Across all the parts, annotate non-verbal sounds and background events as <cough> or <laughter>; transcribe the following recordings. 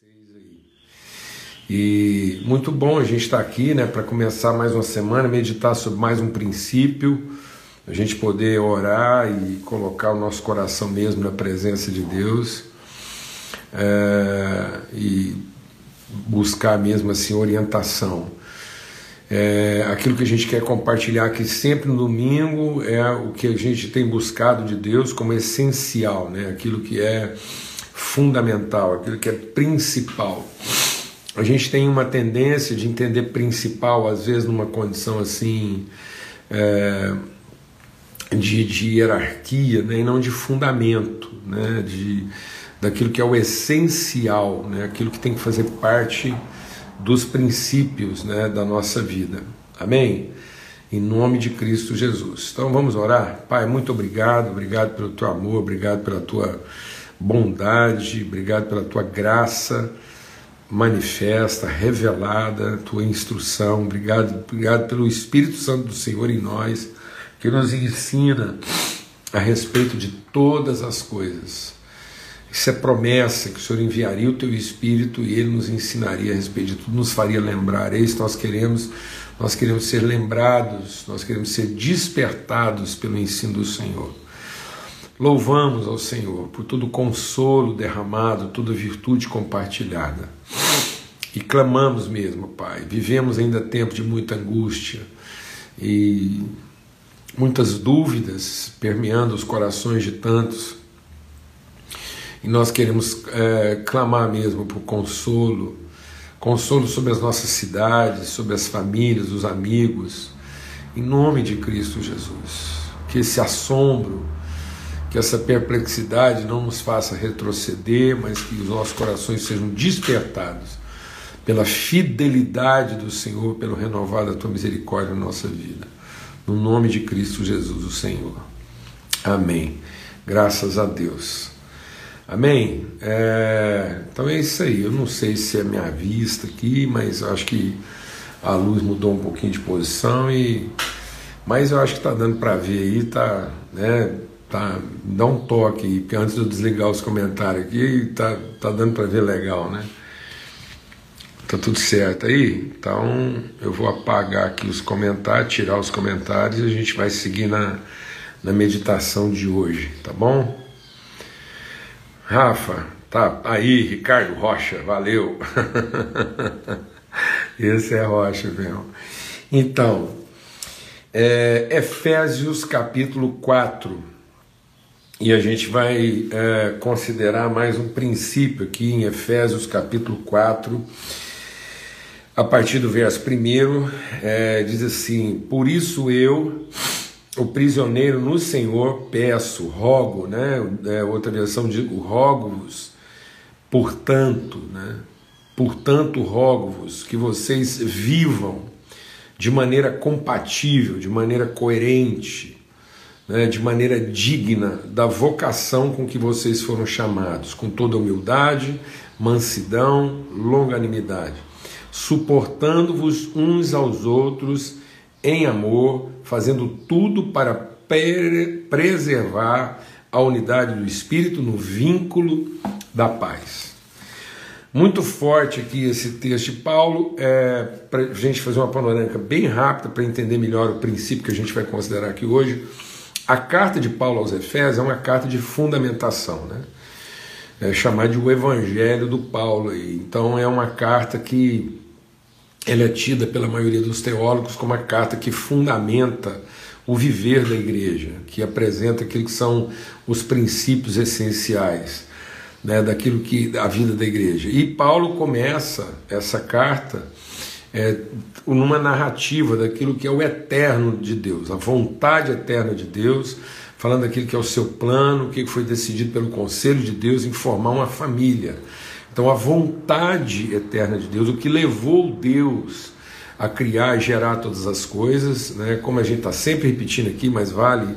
vocês aí. E muito bom a gente estar aqui, né, para começar mais uma semana, meditar sobre mais um princípio, a gente poder orar e colocar o nosso coração mesmo na presença de Deus é, e buscar mesmo assim orientação. É, aquilo que a gente quer compartilhar aqui sempre no domingo é o que a gente tem buscado de Deus como essencial, né? aquilo que é fundamental, aquilo que é principal. A gente tem uma tendência de entender principal, às vezes, numa condição assim é, de, de, hierarquia né? e não de fundamento, né? de, daquilo que é o essencial, né? aquilo que tem que fazer parte dos princípios né, da nossa vida. Amém? Em nome de Cristo Jesus. Então vamos orar? Pai, muito obrigado, obrigado pelo teu amor, obrigado pela tua bondade, obrigado pela tua graça manifesta, revelada, tua instrução. Obrigado, obrigado pelo Espírito Santo do Senhor em nós, que nos ensina a respeito de todas as coisas isso é promessa que o Senhor enviaria o teu Espírito e ele nos ensinaria a respeito de tudo, nos faria lembrar. Que nós queremos, nós queremos ser lembrados, nós queremos ser despertados pelo ensino do Senhor. Louvamos ao Senhor por todo o consolo derramado, toda virtude compartilhada. E clamamos mesmo, Pai. Vivemos ainda tempo de muita angústia e muitas dúvidas permeando os corações de tantos e nós queremos é, clamar mesmo por consolo, consolo sobre as nossas cidades, sobre as famílias, os amigos, em nome de Cristo Jesus. Que esse assombro, que essa perplexidade não nos faça retroceder, mas que os nossos corações sejam despertados pela fidelidade do Senhor, pelo renovar da tua misericórdia na nossa vida. No nome de Cristo Jesus, o Senhor. Amém. Graças a Deus. Amém? É, então é isso aí. Eu não sei se é minha vista aqui, mas acho que a luz mudou um pouquinho de posição e mas eu acho que está dando para ver aí, tá, né? Tá, dá um toque porque antes de eu desligar os comentários aqui, tá, tá dando para ver legal, né? Tá tudo certo aí? Então eu vou apagar aqui os comentários, tirar os comentários e a gente vai seguir na, na meditação de hoje, tá bom? Rafa, tá aí, Ricardo Rocha, valeu. <laughs> Esse é Rocha mesmo. Então, é, Efésios capítulo 4. E a gente vai é, considerar mais um princípio aqui em Efésios capítulo 4, a partir do verso 1, é, diz assim: Por isso eu o prisioneiro no Senhor, peço, rogo, né? É, outra versão diz, rogo-vos, portanto, né? Portanto, rogo-vos que vocês vivam de maneira compatível, de maneira coerente, né? de maneira digna da vocação com que vocês foram chamados, com toda humildade, mansidão, longanimidade, suportando-vos uns aos outros em amor, fazendo tudo para preservar a unidade do espírito no vínculo da paz. Muito forte aqui esse texto de Paulo, é, para a gente fazer uma panorâmica bem rápida para entender melhor o princípio que a gente vai considerar aqui hoje. A carta de Paulo aos Efésios é uma carta de fundamentação, né? É chamada de o Evangelho do Paulo. Então é uma carta que ela é tida pela maioria dos teólogos como a carta que fundamenta o viver da igreja, que apresenta aquilo que são os princípios essenciais né, daquilo que a vida da igreja. E Paulo começa essa carta é, numa narrativa daquilo que é o eterno de Deus, a vontade eterna de Deus, falando daquilo que é o seu plano, o que foi decidido pelo conselho de Deus em formar uma família então, a vontade eterna de Deus, o que levou Deus a criar e gerar todas as coisas, né? como a gente está sempre repetindo aqui, mas vale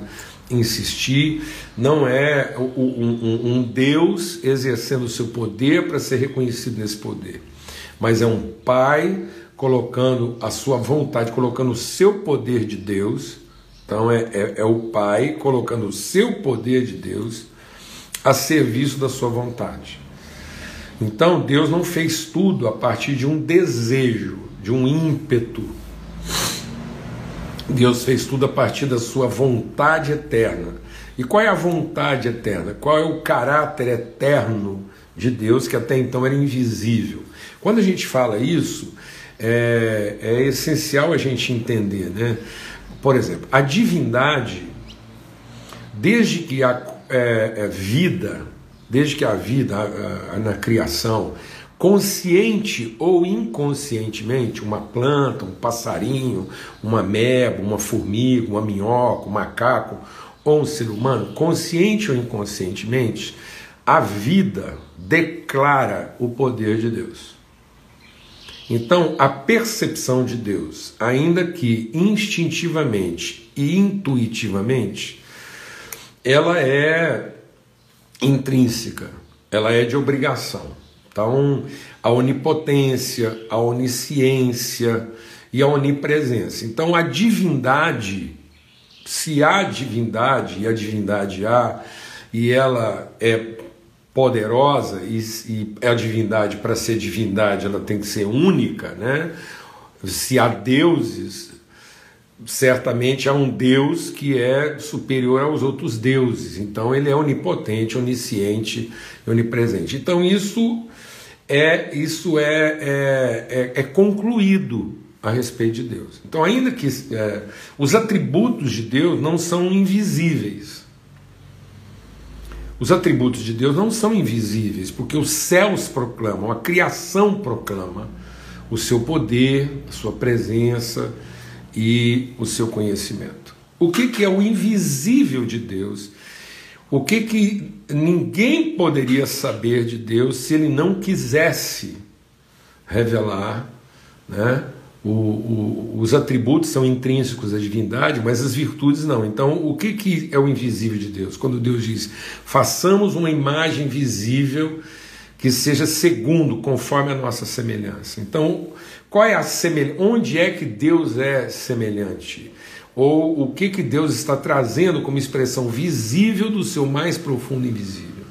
insistir, não é um, um Deus exercendo o seu poder para ser reconhecido nesse poder, mas é um Pai colocando a sua vontade, colocando o seu poder de Deus. Então é, é, é o Pai colocando o seu poder de Deus a serviço da sua vontade. Então Deus não fez tudo a partir de um desejo, de um ímpeto. Deus fez tudo a partir da sua vontade eterna. E qual é a vontade eterna? Qual é o caráter eterno de Deus que até então era invisível? Quando a gente fala isso, é, é essencial a gente entender, né? Por exemplo, a divindade, desde que a é, é, vida, desde que a vida a, a, na criação, consciente ou inconscientemente, uma planta, um passarinho, uma meba, uma formiga, uma minhoca, um macaco ou um ser humano, consciente ou inconscientemente, a vida declara o poder de Deus. Então, a percepção de Deus, ainda que instintivamente e intuitivamente, ela é intrínseca, ela é de obrigação. Então, a onipotência, a onisciência e a onipresença. Então, a divindade, se há divindade e a divindade há, e ela é poderosa e, e a divindade para ser divindade ela tem que ser única, né? Se há deuses, certamente há um Deus que é superior aos outros deuses. Então ele é onipotente, onisciente, onipresente. Então isso é isso é, é, é, é concluído a respeito de Deus. Então ainda que é, os atributos de Deus não são invisíveis os atributos de Deus não são invisíveis, porque os céus proclamam, a criação proclama o seu poder, a sua presença e o seu conhecimento. O que, que é o invisível de Deus? O que, que ninguém poderia saber de Deus se ele não quisesse revelar né, o, o, os atributos são intrínsecos à divindade, mas as virtudes não. Então, o que, que é o invisível de Deus? Quando Deus diz: façamos uma imagem visível que seja segundo, conforme a nossa semelhança. Então, qual é a semelhança? Onde é que Deus é semelhante? Ou o que, que Deus está trazendo como expressão visível do seu mais profundo invisível?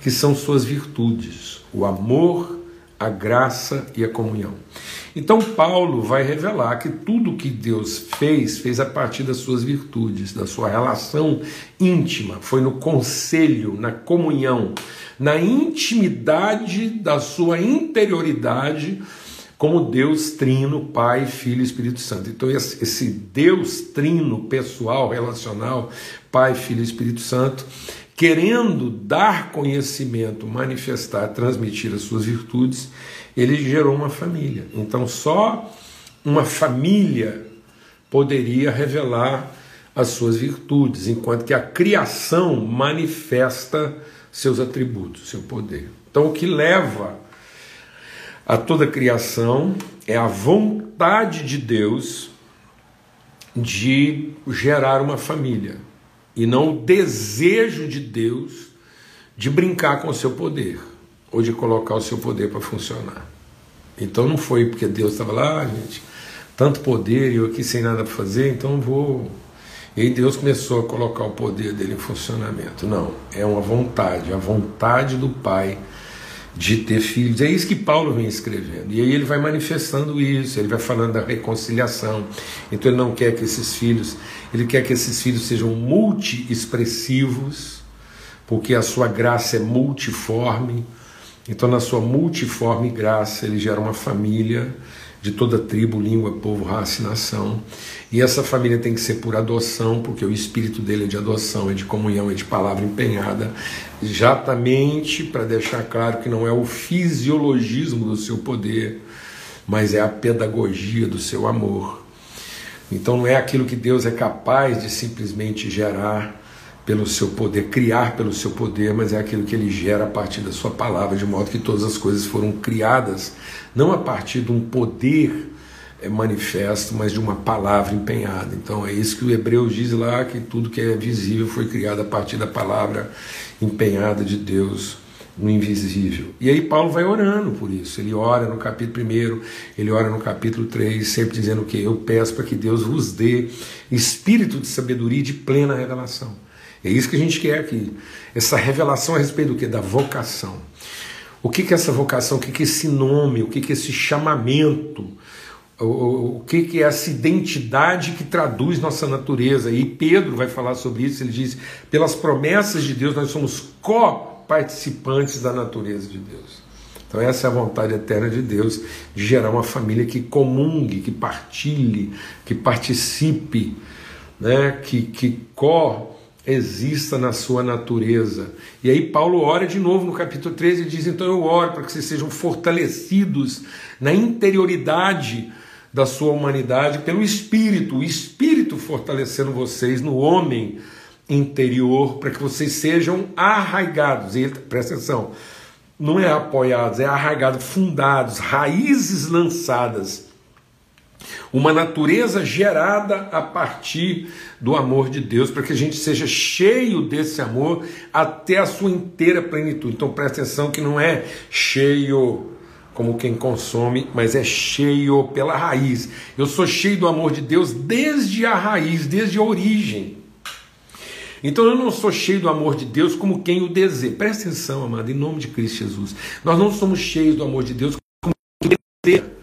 Que são suas virtudes, o amor, a graça e a comunhão. Então, Paulo vai revelar que tudo que Deus fez, fez a partir das suas virtudes, da sua relação íntima, foi no conselho, na comunhão, na intimidade da sua interioridade, como Deus trino, Pai, Filho e Espírito Santo. Então, esse Deus trino pessoal, relacional, Pai, Filho e Espírito Santo, querendo dar conhecimento, manifestar, transmitir as suas virtudes, ele gerou uma família. Então só uma família poderia revelar as suas virtudes, enquanto que a criação manifesta seus atributos, seu poder. Então o que leva a toda a criação é a vontade de Deus de gerar uma família e não o desejo de Deus de brincar com o seu poder ou de colocar o seu poder para funcionar. Então não foi porque Deus estava lá, ah, gente, tanto poder e eu aqui sem nada para fazer, então vou. E aí Deus começou a colocar o poder dele em funcionamento. Não, é uma vontade, a vontade do Pai de ter filhos. É isso que Paulo vem escrevendo. E aí ele vai manifestando isso, ele vai falando da reconciliação. Então ele não quer que esses filhos, ele quer que esses filhos sejam multi-expressivos, porque a sua graça é multiforme então, na sua multiforme graça, ele gera uma família de toda tribo, língua, povo, raça e nação. E essa família tem que ser por adoção, porque o espírito dele é de adoção, é de comunhão, é de palavra empenhada, exatamente para deixar claro que não é o fisiologismo do seu poder, mas é a pedagogia do seu amor. Então não é aquilo que Deus é capaz de simplesmente gerar pelo seu poder, criar pelo seu poder, mas é aquilo que ele gera a partir da sua palavra, de modo que todas as coisas foram criadas não a partir de um poder é, manifesto, mas de uma palavra empenhada. Então é isso que o Hebreus diz lá, que tudo que é visível foi criado a partir da palavra empenhada de Deus no invisível. E aí Paulo vai orando por isso. Ele ora no capítulo 1, ele ora no capítulo 3, sempre dizendo que eu peço para que Deus vos dê espírito de sabedoria e de plena revelação é isso que a gente quer aqui. Essa revelação a respeito do que? Da vocação. O que, que é essa vocação? O que, que é esse nome? O que, que é esse chamamento? O, que, que é essa identidade que traduz nossa natureza? E Pedro vai falar sobre isso. Ele diz: pelas promessas de Deus, nós somos co-participantes da natureza de Deus. Então, essa é a vontade eterna de Deus, de gerar uma família que comungue, que partilhe, que participe, né? que, que co exista na sua natureza. E aí Paulo ora de novo no capítulo 13 e diz: Então eu oro para que vocês sejam fortalecidos na interioridade da sua humanidade pelo Espírito, o Espírito fortalecendo vocês no homem interior, para que vocês sejam arraigados. E presta atenção, não é apoiados, é arraigados, fundados, raízes lançadas uma natureza gerada a partir do amor de Deus, para que a gente seja cheio desse amor até a sua inteira plenitude. Então presta atenção que não é cheio como quem consome, mas é cheio pela raiz. Eu sou cheio do amor de Deus desde a raiz, desde a origem. Então eu não sou cheio do amor de Deus como quem o deseja. Presta atenção, amado, em nome de Cristo Jesus. Nós não somos cheios do amor de Deus como quem deseja.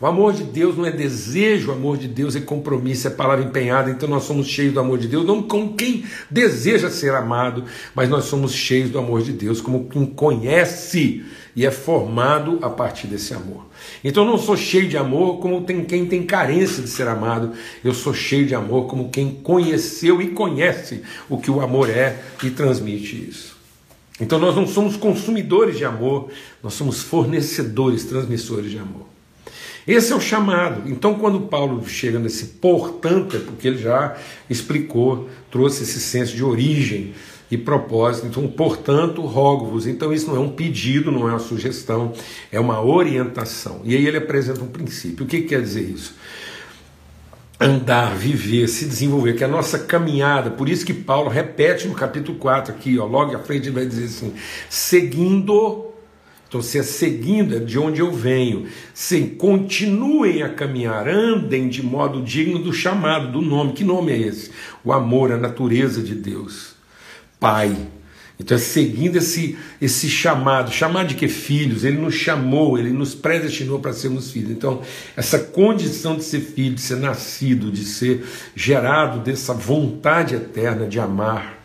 O amor de Deus não é desejo, o amor de Deus é compromisso, é palavra empenhada. Então nós somos cheios do amor de Deus, não com quem deseja ser amado, mas nós somos cheios do amor de Deus, como quem conhece e é formado a partir desse amor. Então eu não sou cheio de amor como tem quem tem carência de ser amado, eu sou cheio de amor como quem conheceu e conhece o que o amor é e transmite isso. Então nós não somos consumidores de amor, nós somos fornecedores, transmissores de amor. Esse é o chamado. Então, quando Paulo chega nesse portanto, é porque ele já explicou, trouxe esse senso de origem e propósito. Então, portanto, rogo-vos. Então, isso não é um pedido, não é uma sugestão, é uma orientação. E aí ele apresenta um princípio. O que quer dizer isso? Andar, viver, se desenvolver, que é a nossa caminhada. Por isso que Paulo repete no capítulo 4 aqui, ó, logo à frente ele vai dizer assim: seguindo então, se é seguindo, é de onde eu venho. Sim, continuem a caminhar, andem de modo digno do chamado, do nome. Que nome é esse? O amor, a natureza de Deus. Pai. Então, é seguindo esse, esse chamado. Chamar de que filhos? Ele nos chamou, ele nos predestinou para sermos filhos. Então, essa condição de ser filho, de ser nascido, de ser gerado dessa vontade eterna de amar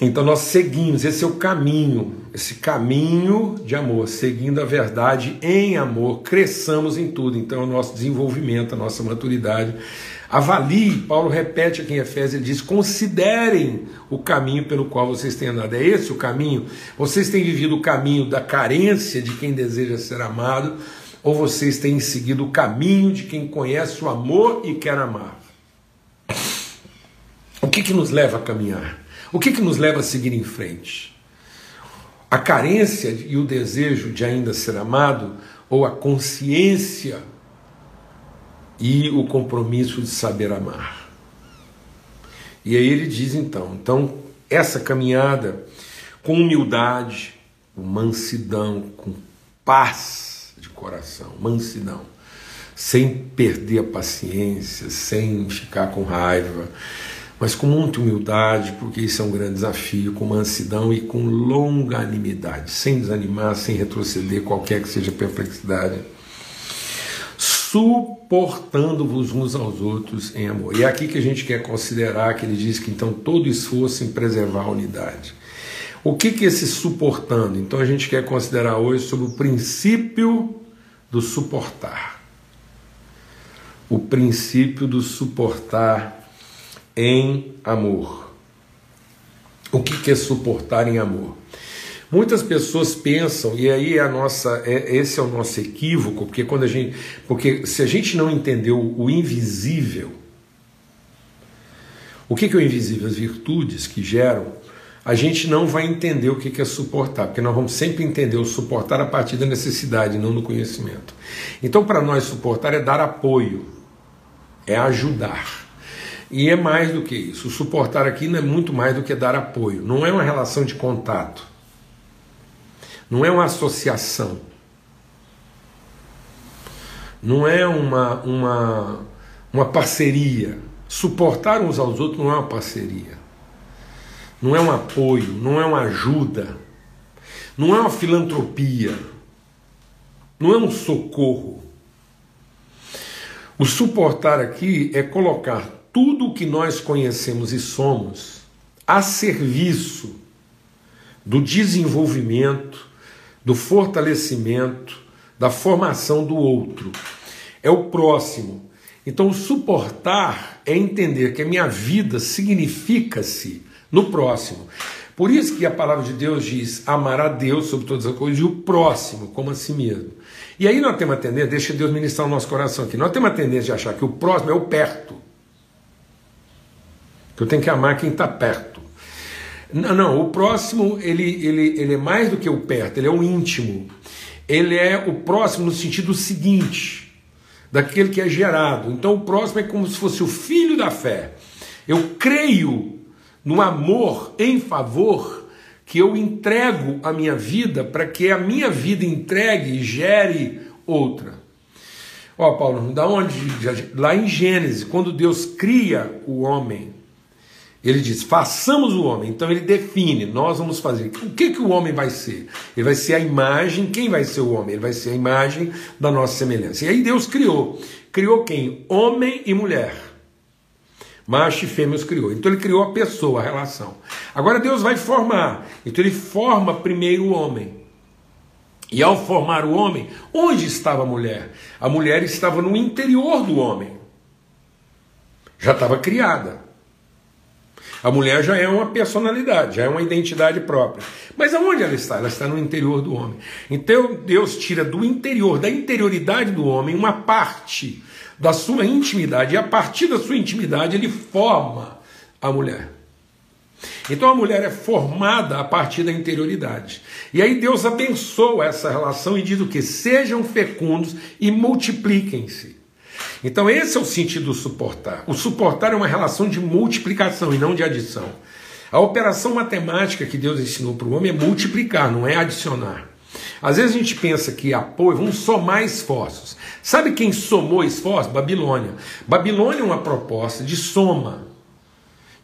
então nós seguimos, esse é o caminho, esse caminho de amor, seguindo a verdade em amor, cresçamos em tudo. Então, é o nosso desenvolvimento, a nossa maturidade. Avalie, Paulo repete aqui em Efésios, ele diz: considerem o caminho pelo qual vocês têm andado. É esse o caminho? Vocês têm vivido o caminho da carência de quem deseja ser amado, ou vocês têm seguido o caminho de quem conhece o amor e quer amar? O que, que nos leva a caminhar? O que, que nos leva a seguir em frente? A carência e o desejo de ainda ser amado, ou a consciência e o compromisso de saber amar? E aí ele diz então: então, essa caminhada com humildade, com mansidão, com paz de coração, mansidão, sem perder a paciência, sem ficar com raiva, mas com muita humildade, porque isso é um grande desafio, com mansidão e com longanimidade, sem desanimar, sem retroceder, qualquer que seja a perplexidade, suportando-vos uns aos outros em amor. E é aqui que a gente quer considerar que ele diz que então todo esforço em preservar a unidade. O que, que é esse suportando? Então a gente quer considerar hoje sobre o princípio do suportar. O princípio do suportar em amor. O que é suportar em amor? Muitas pessoas pensam, e aí é a nossa, é, esse é o nosso equívoco, porque quando a gente, porque se a gente não entendeu o invisível, o que, que é o invisível? As virtudes que geram, a gente não vai entender o que é suportar, porque nós vamos sempre entender o suportar a partir da necessidade, não do conhecimento. Então, para nós, suportar é dar apoio, é ajudar. E é mais do que isso. O suportar aqui não é muito mais do que dar apoio. Não é uma relação de contato. Não é uma associação. Não é uma, uma, uma parceria. Suportar uns aos outros não é uma parceria. Não é um apoio, não é uma ajuda. não é uma filantropia, não é um socorro. O suportar aqui é colocar tudo o que nós conhecemos e somos a serviço do desenvolvimento, do fortalecimento, da formação do outro. É o próximo. Então, suportar é entender que a minha vida significa-se no próximo. Por isso que a palavra de Deus diz amar a Deus sobre todas as coisas e o próximo como a si mesmo. E aí nós temos a tendência, deixa Deus ministrar o nosso coração aqui, nós temos a tendência de achar que o próximo é o perto. Eu tenho que amar quem está perto. Não, não, o próximo ele, ele, ele é mais do que o perto, ele é o íntimo. Ele é o próximo no sentido seguinte, daquele que é gerado. Então o próximo é como se fosse o filho da fé. Eu creio no amor em favor que eu entrego a minha vida para que a minha vida entregue e gere outra. Ó, Paulo, da onde? Lá em Gênesis, quando Deus cria o homem, ele diz: façamos o homem. Então ele define: nós vamos fazer. O que, que o homem vai ser? Ele vai ser a imagem. Quem vai ser o homem? Ele vai ser a imagem da nossa semelhança. E aí Deus criou. Criou quem? Homem e mulher. Macho e fêmea os criou. Então ele criou a pessoa, a relação. Agora Deus vai formar. Então ele forma primeiro o homem. E ao formar o homem, onde estava a mulher? A mulher estava no interior do homem. Já estava criada. A mulher já é uma personalidade, já é uma identidade própria. Mas aonde ela está? Ela está no interior do homem. Então Deus tira do interior, da interioridade do homem, uma parte da sua intimidade, e a partir da sua intimidade ele forma a mulher. Então a mulher é formada a partir da interioridade. E aí Deus abençoa essa relação e diz o que? Sejam fecundos e multipliquem-se. Então esse é o sentido do suportar. O suportar é uma relação de multiplicação e não de adição. A operação matemática que Deus ensinou para o homem é multiplicar, não é adicionar. Às vezes a gente pensa que apoio, vamos somar esforços. Sabe quem somou esforços? Babilônia. Babilônia é uma proposta de soma,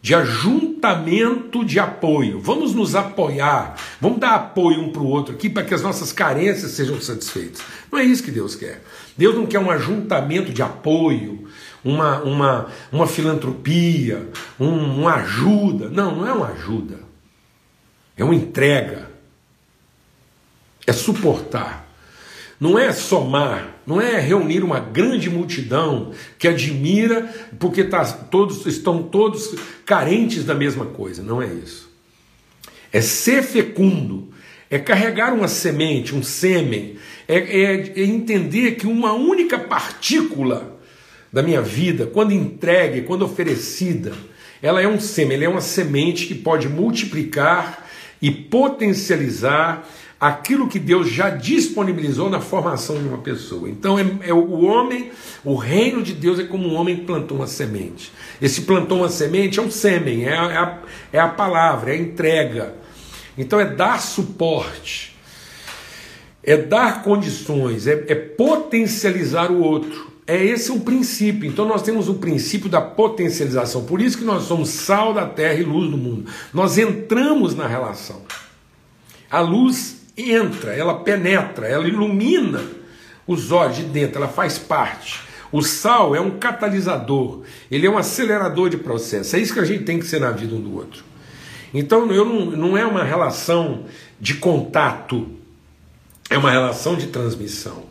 de ajuntamento de apoio. Vamos nos apoiar, vamos dar apoio um para o outro aqui para que as nossas carências sejam satisfeitas. Não é isso que Deus quer. Deus não quer um ajuntamento de apoio, uma, uma, uma filantropia, um, uma ajuda. Não, não é uma ajuda. É uma entrega é suportar. Não é somar, não é reunir uma grande multidão que admira porque tá, todos, estão todos carentes da mesma coisa. Não é isso. É ser fecundo, é carregar uma semente, um sêmen, é, é, é entender que uma única partícula da minha vida, quando entregue, quando oferecida, ela é um sêmen, ela é uma semente que pode multiplicar e potencializar aquilo que Deus já disponibilizou na formação de uma pessoa. Então é, é, o homem, o reino de Deus é como um homem plantou uma semente. Esse plantou uma semente é um sêmen, é a, é a, é a palavra, é a entrega. Então é dar suporte, é dar condições, é, é potencializar o outro. É esse o princípio. Então nós temos o princípio da potencialização. Por isso que nós somos sal da terra e luz do mundo. Nós entramos na relação. A luz entra, ela penetra, ela ilumina os olhos de dentro, ela faz parte. O sal é um catalisador, ele é um acelerador de processo. É isso que a gente tem que ser na vida um do outro. Então eu não, não é uma relação de contato, é uma relação de transmissão.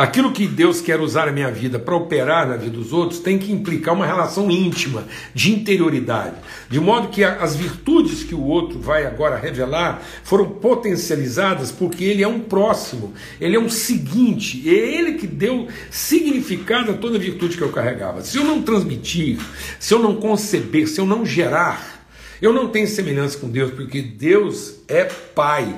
Aquilo que Deus quer usar a minha vida para operar na vida dos outros tem que implicar uma relação íntima, de interioridade, de modo que as virtudes que o outro vai agora revelar foram potencializadas porque ele é um próximo, ele é um seguinte, é ele que deu significado a toda a virtude que eu carregava. Se eu não transmitir, se eu não conceber, se eu não gerar, eu não tenho semelhança com Deus, porque Deus é Pai.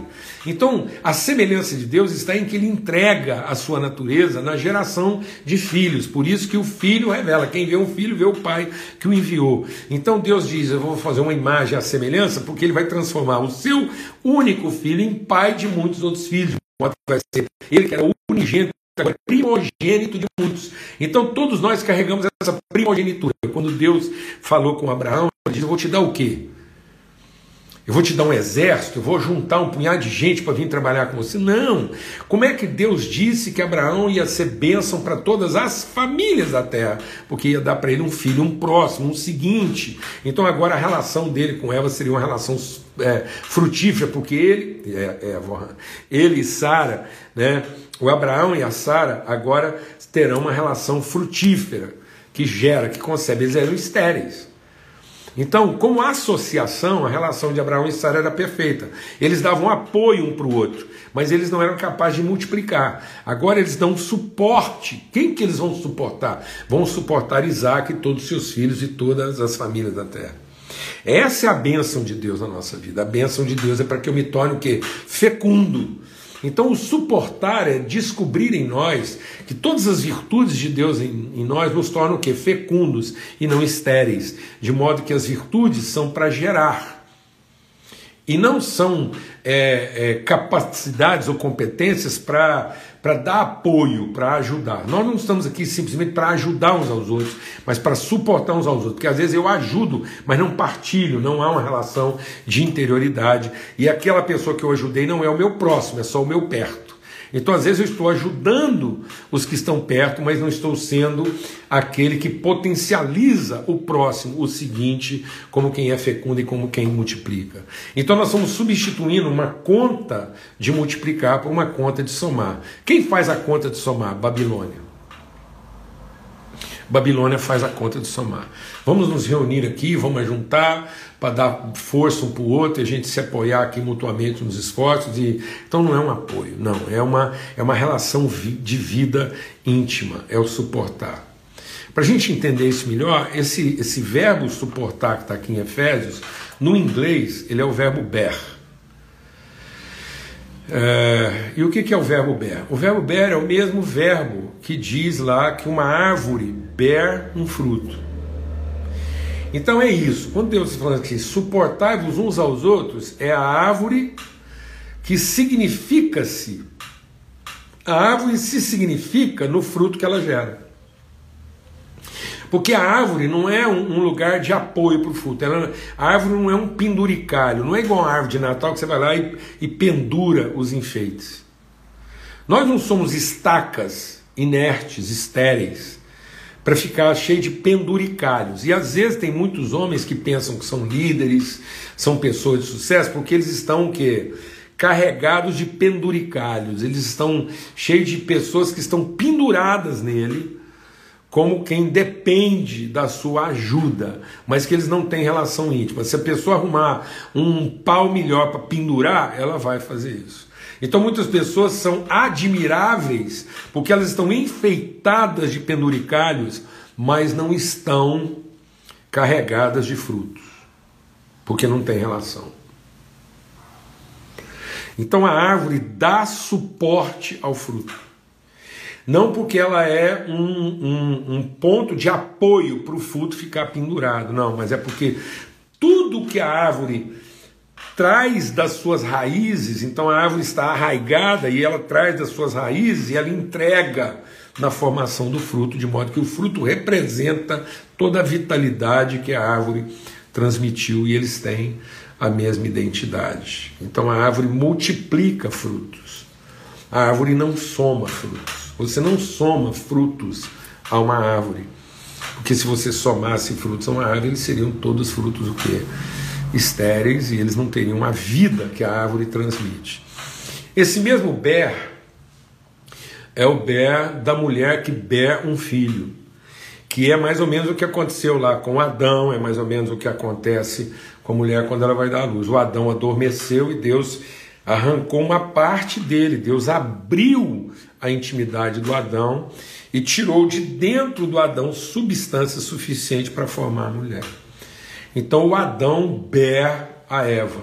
Então, a semelhança de Deus está em que ele entrega a sua natureza na geração de filhos. Por isso que o filho revela. Quem vê o filho vê o pai que o enviou. Então Deus diz: Eu vou fazer uma imagem à semelhança, porque ele vai transformar o seu único filho em pai de muitos outros filhos. Vai ser ele que era o unigênito agora primogênito de muitos. Então todos nós carregamos essa primogenitura. Quando Deus falou com Abraão, ele disse: Eu vou te dar o quê? eu vou te dar um exército, eu vou juntar um punhado de gente para vir trabalhar com você. Não. Como é que Deus disse que Abraão ia ser bênção para todas as famílias da terra? Porque ia dar para ele um filho, um próximo, um seguinte. Então agora a relação dele com Eva seria uma relação é, frutífera, porque ele, é, é, ele e Sara, né, o Abraão e a Sara agora terão uma relação frutífera que gera, que concebe. Eles eram estéreis. Então, como associação, a relação de Abraão e Sara era perfeita. Eles davam apoio um para o outro, mas eles não eram capazes de multiplicar. Agora eles dão suporte. Quem que eles vão suportar? Vão suportar Isaac e todos os seus filhos e todas as famílias da terra. Essa é a bênção de Deus na nossa vida. A bênção de Deus é para que eu me torne o quê? Fecundo então, o suportar é descobrir em nós que todas as virtudes de Deus em, em nós nos tornam o quê? Fecundos e não estéreis, de modo que as virtudes são para gerar e não são é, é, capacidades ou competências para dar apoio, para ajudar. Nós não estamos aqui simplesmente para ajudar uns aos outros, mas para suportar uns aos outros. Porque às vezes eu ajudo, mas não partilho, não há uma relação de interioridade. E aquela pessoa que eu ajudei não é o meu próximo, é só o meu perto. Então, às vezes, eu estou ajudando os que estão perto, mas não estou sendo aquele que potencializa o próximo, o seguinte, como quem é fecundo e como quem multiplica. Então, nós estamos substituindo uma conta de multiplicar por uma conta de somar. Quem faz a conta de somar? Babilônia. Babilônia faz a conta de somar. Vamos nos reunir aqui, vamos juntar para dar força um para o outro e a gente se apoiar aqui mutuamente nos esforços. E... Então não é um apoio, não, é uma, é uma relação de vida íntima, é o suportar. Para a gente entender isso melhor, esse, esse verbo suportar que está aqui em Efésios, no inglês, ele é o verbo bear. É, e o que é o verbo bear? O verbo bear é o mesmo verbo que diz lá que uma árvore bear um fruto. Então é isso. Quando Deus está falando aqui, suportai-vos uns aos outros, é a árvore que significa-se. A árvore se significa no fruto que ela gera. Porque a árvore não é um, lugar de apoio para o fruto. Ela, a árvore não é um penduricalho, não é igual a árvore de Natal que você vai lá e, e pendura os enfeites. Nós não somos estacas inertes, estéreis, para ficar cheio de penduricalhos. E às vezes tem muitos homens que pensam que são líderes, são pessoas de sucesso, porque eles estão o quê? carregados de penduricalhos, eles estão cheios de pessoas que estão penduradas nele como quem depende da sua ajuda, mas que eles não têm relação íntima. Se a pessoa arrumar um pau melhor para pendurar, ela vai fazer isso. Então muitas pessoas são admiráveis porque elas estão enfeitadas de penduricalhos, mas não estão carregadas de frutos, porque não tem relação. Então a árvore dá suporte ao fruto. Não porque ela é um, um, um ponto de apoio para o fruto ficar pendurado, não, mas é porque tudo que a árvore traz das suas raízes, então a árvore está arraigada e ela traz das suas raízes e ela entrega na formação do fruto, de modo que o fruto representa toda a vitalidade que a árvore transmitiu e eles têm a mesma identidade. Então a árvore multiplica frutos, a árvore não soma frutos. Você não soma frutos a uma árvore. Porque se você somasse frutos a uma árvore, eles seriam todos frutos o quê? Estéreis e eles não teriam a vida que a árvore transmite. Esse mesmo Ber é o Ber da mulher que ber um filho, que é mais ou menos o que aconteceu lá com Adão, é mais ou menos o que acontece com a mulher quando ela vai dar à luz. O Adão adormeceu e Deus arrancou uma parte dele, Deus abriu a intimidade do Adão e tirou de dentro do Adão substância suficiente para formar a mulher. Então o Adão ber a Eva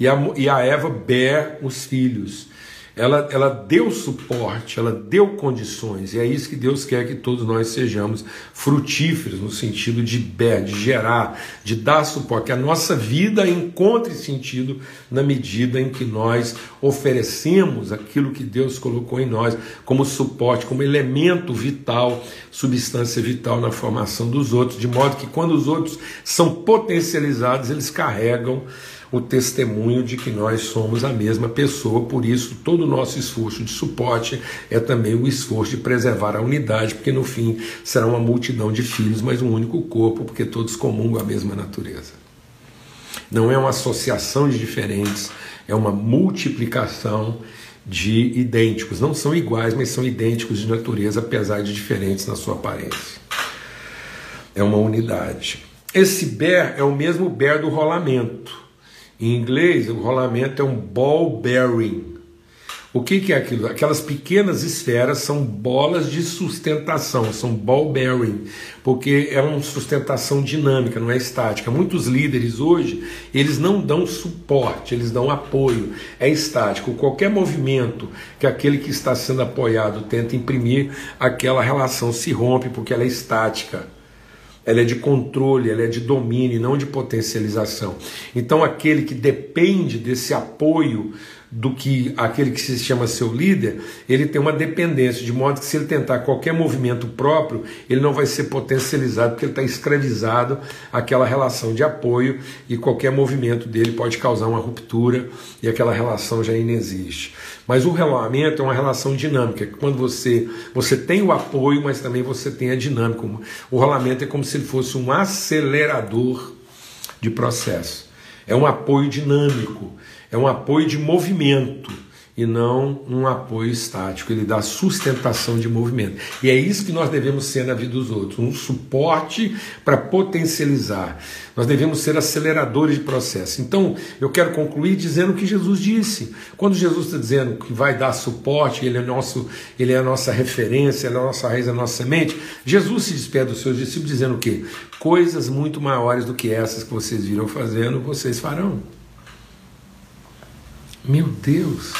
e a, e a Eva ber os filhos ela, ela deu suporte, ela deu condições, e é isso que Deus quer que todos nós sejamos frutíferos, no sentido de, de gerar, de dar suporte, que a nossa vida encontre sentido na medida em que nós oferecemos aquilo que Deus colocou em nós como suporte, como elemento vital, substância vital na formação dos outros, de modo que quando os outros são potencializados, eles carregam o testemunho de que nós somos a mesma pessoa, por isso todo o nosso esforço de suporte é também o esforço de preservar a unidade, porque no fim será uma multidão de filhos, mas um único corpo, porque todos comungam a mesma natureza. Não é uma associação de diferentes, é uma multiplicação de idênticos. Não são iguais, mas são idênticos de natureza, apesar de diferentes na sua aparência. É uma unidade. Esse bear é o mesmo bear do rolamento. Em inglês, o rolamento é um ball bearing. O que, que, é aquilo? Aquelas pequenas esferas são bolas de sustentação, são ball bearing, porque é uma sustentação dinâmica, não é estática. Muitos líderes hoje, eles não dão suporte, eles dão apoio, é estático. Qualquer movimento que aquele que está sendo apoiado tenta imprimir, aquela relação se rompe porque ela é estática ela é de controle, ela é de domínio, não de potencialização. Então, aquele que depende desse apoio do que aquele que se chama seu líder, ele tem uma dependência, de modo que se ele tentar qualquer movimento próprio, ele não vai ser potencializado, porque ele está escravizado àquela relação de apoio e qualquer movimento dele pode causar uma ruptura e aquela relação já inexiste. Mas o regulamento é uma relação dinâmica, quando você, você tem o apoio, mas também você tem a dinâmica. O rolamento é como se ele fosse um acelerador de processo. É um apoio dinâmico é um apoio de movimento e não um apoio estático, ele dá sustentação de movimento. E é isso que nós devemos ser na vida dos outros, um suporte para potencializar. Nós devemos ser aceleradores de processo. Então, eu quero concluir dizendo o que Jesus disse. Quando Jesus está dizendo que vai dar suporte, ele é nosso, ele é a nossa referência, ele é a nossa raiz, a nossa semente, Jesus se despede dos seus discípulos dizendo o quê? Coisas muito maiores do que essas que vocês viram fazendo, vocês farão. Meu Deus!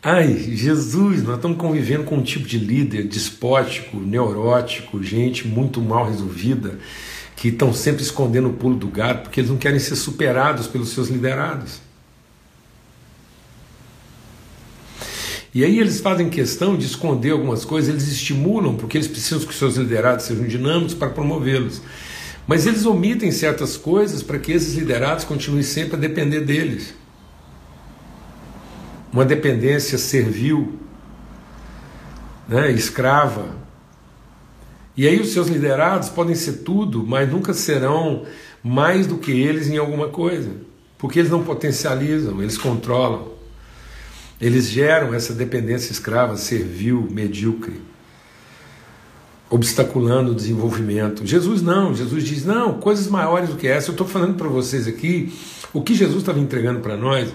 Ai, Jesus, nós estamos convivendo com um tipo de líder despótico, neurótico, gente muito mal resolvida, que estão sempre escondendo o pulo do gato porque eles não querem ser superados pelos seus liderados. E aí eles fazem questão de esconder algumas coisas, eles estimulam porque eles precisam que seus liderados sejam dinâmicos para promovê-los. Mas eles omitem certas coisas para que esses liderados continuem sempre a depender deles. Uma dependência servil, né, escrava. E aí os seus liderados podem ser tudo, mas nunca serão mais do que eles em alguma coisa, porque eles não potencializam, eles controlam. Eles geram essa dependência escrava, servil, medíocre obstaculando o desenvolvimento. Jesus não, Jesus diz: não, coisas maiores do que essa. Eu estou falando para vocês aqui o que Jesus estava entregando para nós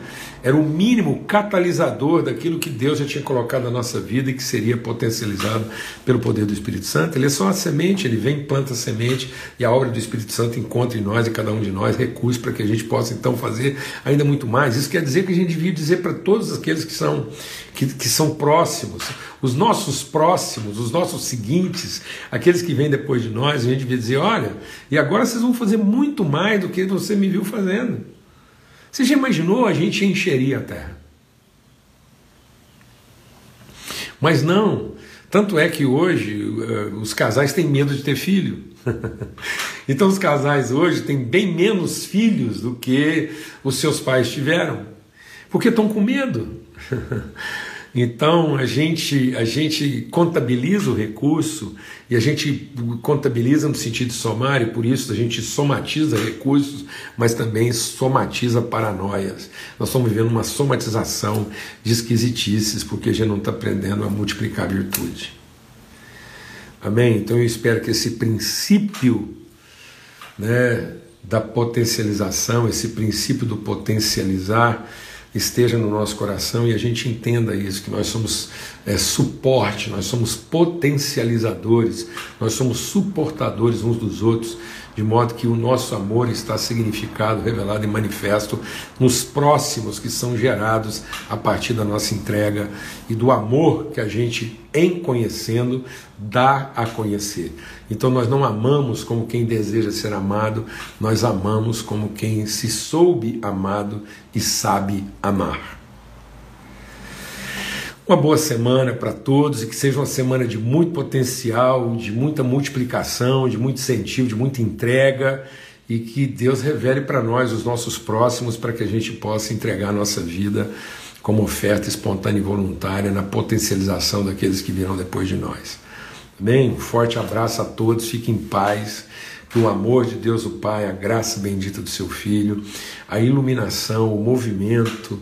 era o mínimo catalisador daquilo que Deus já tinha colocado na nossa vida e que seria potencializado pelo poder do Espírito Santo. Ele é só a semente, ele vem, planta a semente e a obra do Espírito Santo encontra em nós e cada um de nós recursos para que a gente possa então fazer ainda muito mais. Isso quer dizer que a gente devia dizer para todos aqueles que são, que, que são próximos, os nossos próximos, os nossos seguintes, aqueles que vêm depois de nós, a gente devia dizer: olha, e agora vocês vão fazer muito mais do que você me viu fazendo. Você já imaginou a gente encheria a terra? Mas não. Tanto é que hoje uh, os casais têm medo de ter filho. <laughs> então os casais hoje têm bem menos filhos do que os seus pais tiveram, porque estão com medo. <laughs> Então a gente, a gente contabiliza o recurso e a gente contabiliza no sentido somário, por isso a gente somatiza recursos, mas também somatiza paranoias. Nós estamos vivendo uma somatização de esquisitices porque a gente não está aprendendo a multiplicar a virtude. Amém? Então eu espero que esse princípio né, da potencialização, esse princípio do potencializar, esteja no nosso coração e a gente entenda isso, que nós somos é, suporte, nós somos potencializadores, nós somos suportadores uns dos outros, de modo que o nosso amor está significado, revelado e manifesto nos próximos que são gerados a partir da nossa entrega e do amor que a gente, em conhecendo, dá a conhecer. Então nós não amamos como quem deseja ser amado, nós amamos como quem se soube amado e sabe amar. Uma boa semana para todos e que seja uma semana de muito potencial, de muita multiplicação, de muito incentivo, de muita entrega e que Deus revele para nós os nossos próximos para que a gente possa entregar a nossa vida como oferta espontânea e voluntária na potencialização daqueles que virão depois de nós. Bem, um forte abraço a todos, fiquem em paz, que o amor de Deus o Pai, a graça bendita do seu Filho, a iluminação, o movimento,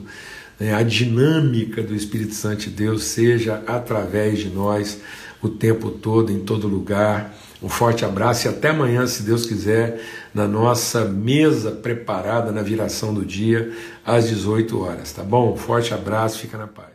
né, a dinâmica do Espírito Santo de Deus seja através de nós o tempo todo, em todo lugar. Um forte abraço e até amanhã, se Deus quiser, na nossa mesa preparada na viração do dia, às 18 horas, tá bom? Um forte abraço, fica na paz.